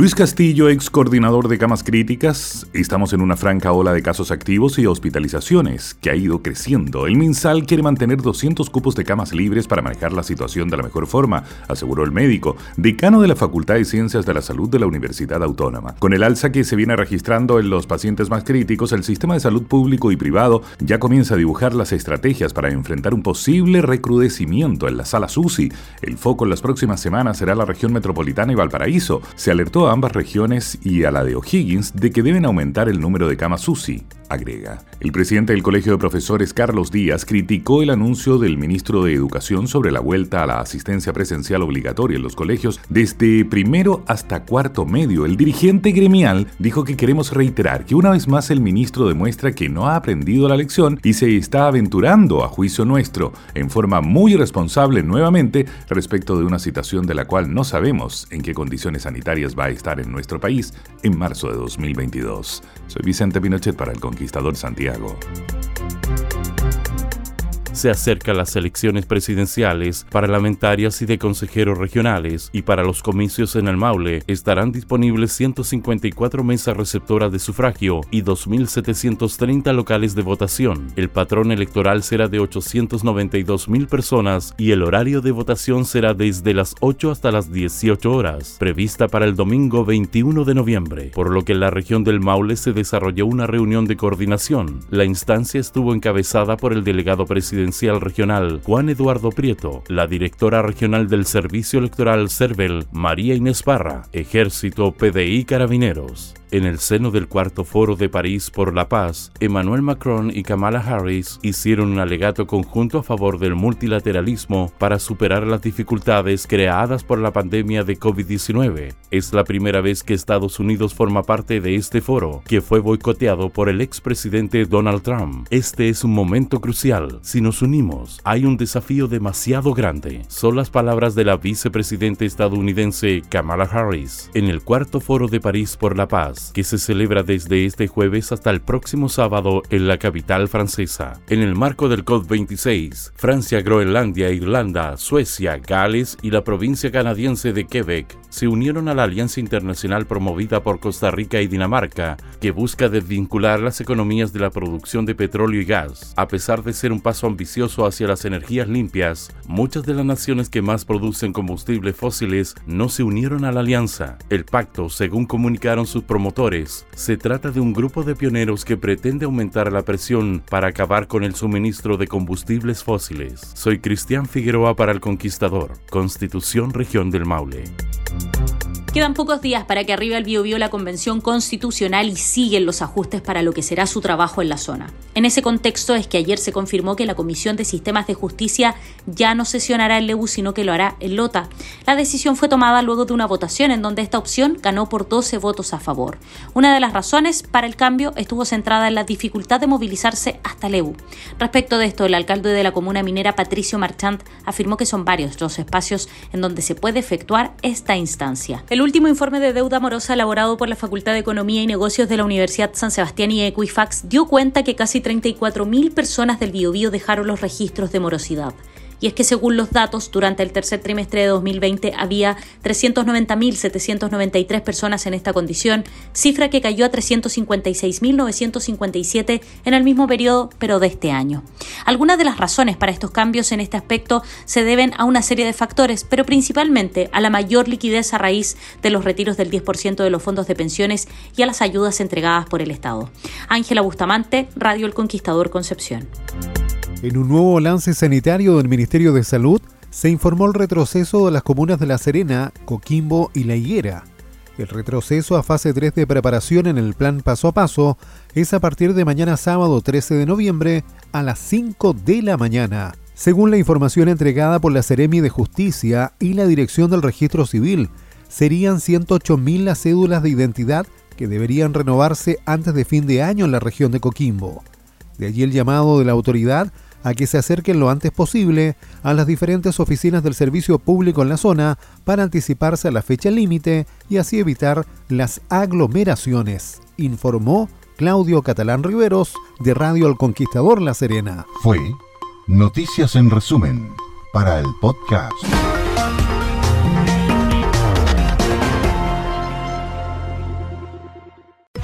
Luis Castillo, ex coordinador de camas críticas, estamos en una franca ola de casos activos y hospitalizaciones que ha ido creciendo. El MinSal quiere mantener 200 cupos de camas libres para manejar la situación de la mejor forma, aseguró el médico, decano de la Facultad de Ciencias de la Salud de la Universidad Autónoma. Con el alza que se viene registrando en los pacientes más críticos, el sistema de salud público y privado ya comienza a dibujar las estrategias para enfrentar un posible recrudecimiento en la sala SUSI. El foco en las próximas semanas será la región metropolitana y Valparaíso. Se alertó ambas regiones y a la de O'Higgins de que deben aumentar el número de camas UCI, agrega. El presidente del Colegio de Profesores, Carlos Díaz, criticó el anuncio del ministro de Educación sobre la vuelta a la asistencia presencial obligatoria en los colegios desde primero hasta cuarto medio. El dirigente gremial dijo que queremos reiterar que una vez más el ministro demuestra que no ha aprendido la lección y se está aventurando, a juicio nuestro, en forma muy irresponsable nuevamente respecto de una situación de la cual no sabemos en qué condiciones sanitarias va a estar en nuestro país en marzo de 2022. Soy Vicente Pinochet para el Conquistador Santiago. Santiago. Se acercan las elecciones presidenciales, parlamentarias y de consejeros regionales, y para los comicios en el Maule estarán disponibles 154 mesas receptoras de sufragio y 2.730 locales de votación. El patrón electoral será de 892.000 personas y el horario de votación será desde las 8 hasta las 18 horas, prevista para el domingo 21 de noviembre, por lo que en la región del Maule se desarrolló una reunión de coordinación. La instancia estuvo encabezada por el delegado presidencial Regional Juan Eduardo Prieto, la directora regional del Servicio Electoral CERVEL María Inés Parra, Ejército PDI Carabineros. En el seno del cuarto foro de París por la paz, Emmanuel Macron y Kamala Harris hicieron un alegato conjunto a favor del multilateralismo para superar las dificultades creadas por la pandemia de COVID-19. Es la primera vez que Estados Unidos forma parte de este foro, que fue boicoteado por el expresidente Donald Trump. Este es un momento crucial. Si nos unimos, hay un desafío demasiado grande. Son las palabras de la vicepresidenta estadounidense Kamala Harris en el cuarto foro de París por la paz que se celebra desde este jueves hasta el próximo sábado en la capital francesa. En el marco del COP26, Francia, Groenlandia, Irlanda, Suecia, Gales y la provincia canadiense de Quebec se unieron a la alianza internacional promovida por Costa Rica y Dinamarca, que busca desvincular las economías de la producción de petróleo y gas. A pesar de ser un paso ambicioso hacia las energías limpias, muchas de las naciones que más producen combustibles fósiles no se unieron a la alianza. El pacto, según comunicaron sus promotores, se trata de un grupo de pioneros que pretende aumentar la presión para acabar con el suministro de combustibles fósiles. Soy Cristian Figueroa para El Conquistador, Constitución Región del Maule. Quedan pocos días para que arribe al Biobío la Convención Constitucional y siguen los ajustes para lo que será su trabajo en la zona. En ese contexto es que ayer se confirmó que la Comisión de Sistemas de Justicia ya no sesionará en Lebu, sino que lo hará en Lota. La decisión fue tomada luego de una votación en donde esta opción ganó por 12 votos a favor. Una de las razones para el cambio estuvo centrada en la dificultad de movilizarse hasta Lebu. Respecto de esto, el alcalde de la comuna minera, Patricio Marchant, afirmó que son varios los espacios en donde se puede efectuar esta instancia. El último informe de deuda morosa elaborado por la Facultad de Economía y Negocios de la Universidad San Sebastián y Equifax dio cuenta que casi 34.000 personas del Biobío dejaron los registros de morosidad. Y es que según los datos, durante el tercer trimestre de 2020 había 390.793 personas en esta condición, cifra que cayó a 356.957 en el mismo periodo, pero de este año. Algunas de las razones para estos cambios en este aspecto se deben a una serie de factores, pero principalmente a la mayor liquidez a raíz de los retiros del 10% de los fondos de pensiones y a las ayudas entregadas por el Estado. Ángela Bustamante, Radio El Conquistador Concepción. En un nuevo balance sanitario del Ministerio de Salud, se informó el retroceso de las comunas de La Serena, Coquimbo y La Higuera. El retroceso a fase 3 de preparación en el plan paso a paso es a partir de mañana sábado 13 de noviembre a las 5 de la mañana. Según la información entregada por la Seremi de Justicia y la Dirección del Registro Civil, serían 108.000 las cédulas de identidad que deberían renovarse antes de fin de año en la región de Coquimbo. De allí el llamado de la autoridad a que se acerquen lo antes posible a las diferentes oficinas del servicio público en la zona para anticiparse a la fecha límite y así evitar las aglomeraciones, informó Claudio Catalán Riveros de Radio El Conquistador La Serena. Fue Noticias en resumen para el podcast.